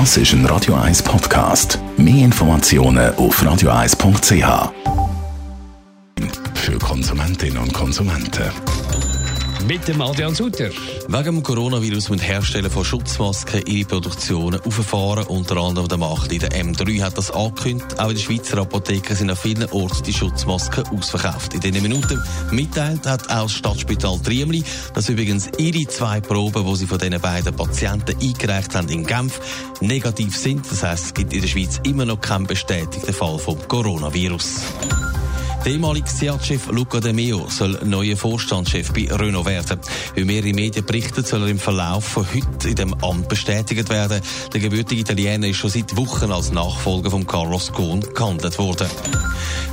Das ist ein Radio 1 Podcast. Mehr Informationen auf radio1.ch. Für Konsumentinnen und Konsumenten. Mit dem Adrian Sutter. Wegen dem Coronavirus müssen Hersteller von Schutzmasken ihre Produktionen auffahren. Unter anderem der Marktleader M3 hat das angekündigt. Auch in der Schweizer Apotheken sind an vielen Orten die Schutzmasken ausverkauft. In diesen Minuten mitteilt hat auch das Stadtspital Triemli, dass übrigens ihre zwei Proben, die sie von diesen beiden Patienten eingereicht haben in Genf, negativ sind. Das heisst, es gibt in der Schweiz immer noch keinen bestätigten Fall vom Coronavirus. Der ehemalige SEAT-Chef Luca De Meo soll neuer Vorstandschef bei Renault werden. Wie mehrere Medien berichten, soll er im Verlauf von heute in dem Amt bestätigt werden. Der gebürtige Italiener ist schon seit Wochen als Nachfolger von Carlos Ghosn gehandelt worden.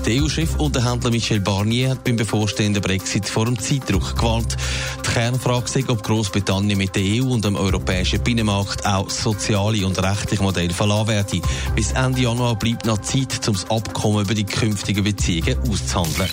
Der EU-Chef und der Händler Michel Barnier hat beim bevorstehenden Brexit vor dem Zeitdruck gewarnt. Die Kernfrage ist, ob Großbritannien mit der EU und dem europäischen Binnenmarkt auch soziale und rechtliche Modelle verlassen werde. Bis Ende Januar bleibt noch Zeit, um das Abkommen über die künftigen Beziehungen auszuhandeln.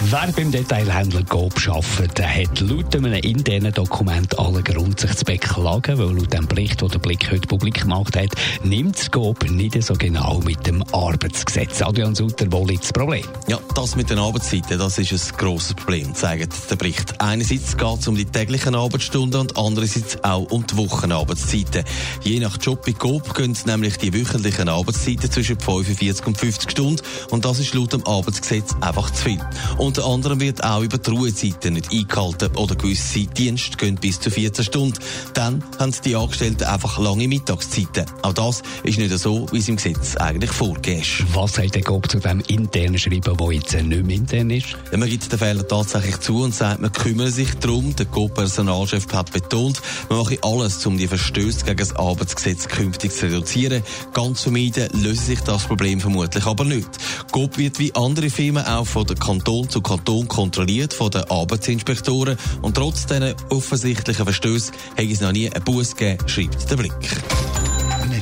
Wer beim Detailhändler Coop arbeitet, der hat laut einem internen Dokument allen Grund, sich zu beklagen, weil laut dem Bericht, den der Blick heute publik gemacht hat, nimmt das Coop nicht so genau mit dem Arbeitsgesetz. Adrian Sutter, wo liegt das Problem? Ja, das mit den Arbeitszeiten, das ist ein grosses Problem, zeigt der Bericht. Einerseits geht es um die täglichen Arbeitsstunden und andererseits auch um die Wochenarbeitszeiten. Je nach Job bei Coop gehen nämlich die wöchentlichen Arbeitszeiten zwischen 45 und 50 Stunden und das ist laut dem Arbeitsgesetz einfach zu viel. Unter anderem wird auch über die Ruhezeiten nicht eingehalten oder gewisse Dienste gehen bis zu 14 Stunden. Dann haben die Angestellten einfach lange Mittagszeiten. Auch das ist nicht so, wie es im Gesetz eigentlich vorgeht. Was sagt der GOB zu dem internen Schreiben, das jetzt nicht mehr intern ist? Ja, man gibt den Fehler tatsächlich zu und sagt, man kümmere sich darum. Der GOB-Personalchef hat betont, man mache alles, um die Verstöße gegen das Arbeitsgesetz künftig zu reduzieren. Ganz vermeiden löse sich das Problem vermutlich aber nicht. GOB wird wie andere Firmen auch von der Kanton zu Kanton kontrolliert von den Arbeitsinspektoren und trotz diesen offensichtlichen Verstößen hat es noch nie einen Buß gegeben, schreibt der Blick.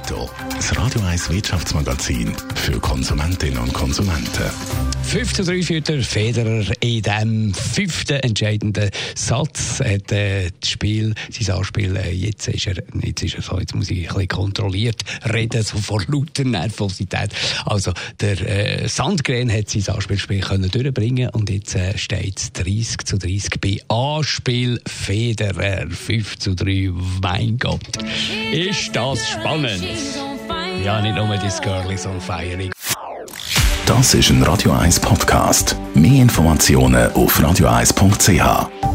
Netto, das Radio 1 Wirtschaftsmagazin für Konsumentinnen und Konsumenten. 5 zu 3 für der Federer in dem fünften entscheidenden Satz. Hat äh, das Spiel, sein Anspiel, äh, jetzt ist er, jetzt ist er so, jetzt muss ich ein bisschen kontrolliert reden, so vor lauter Nervosität. Also, der äh, Sandgren hat sein Anspielspiel können durchbringen und jetzt äh, steht es 30 zu 30 bei Anspiel Federer 5 zu 3. Mein Gott, ist das spannend. Ja, nicht nur das Girl is on fire. Das ist ein Radio 1 Podcast. Mehr Informationen auf radio1.ch.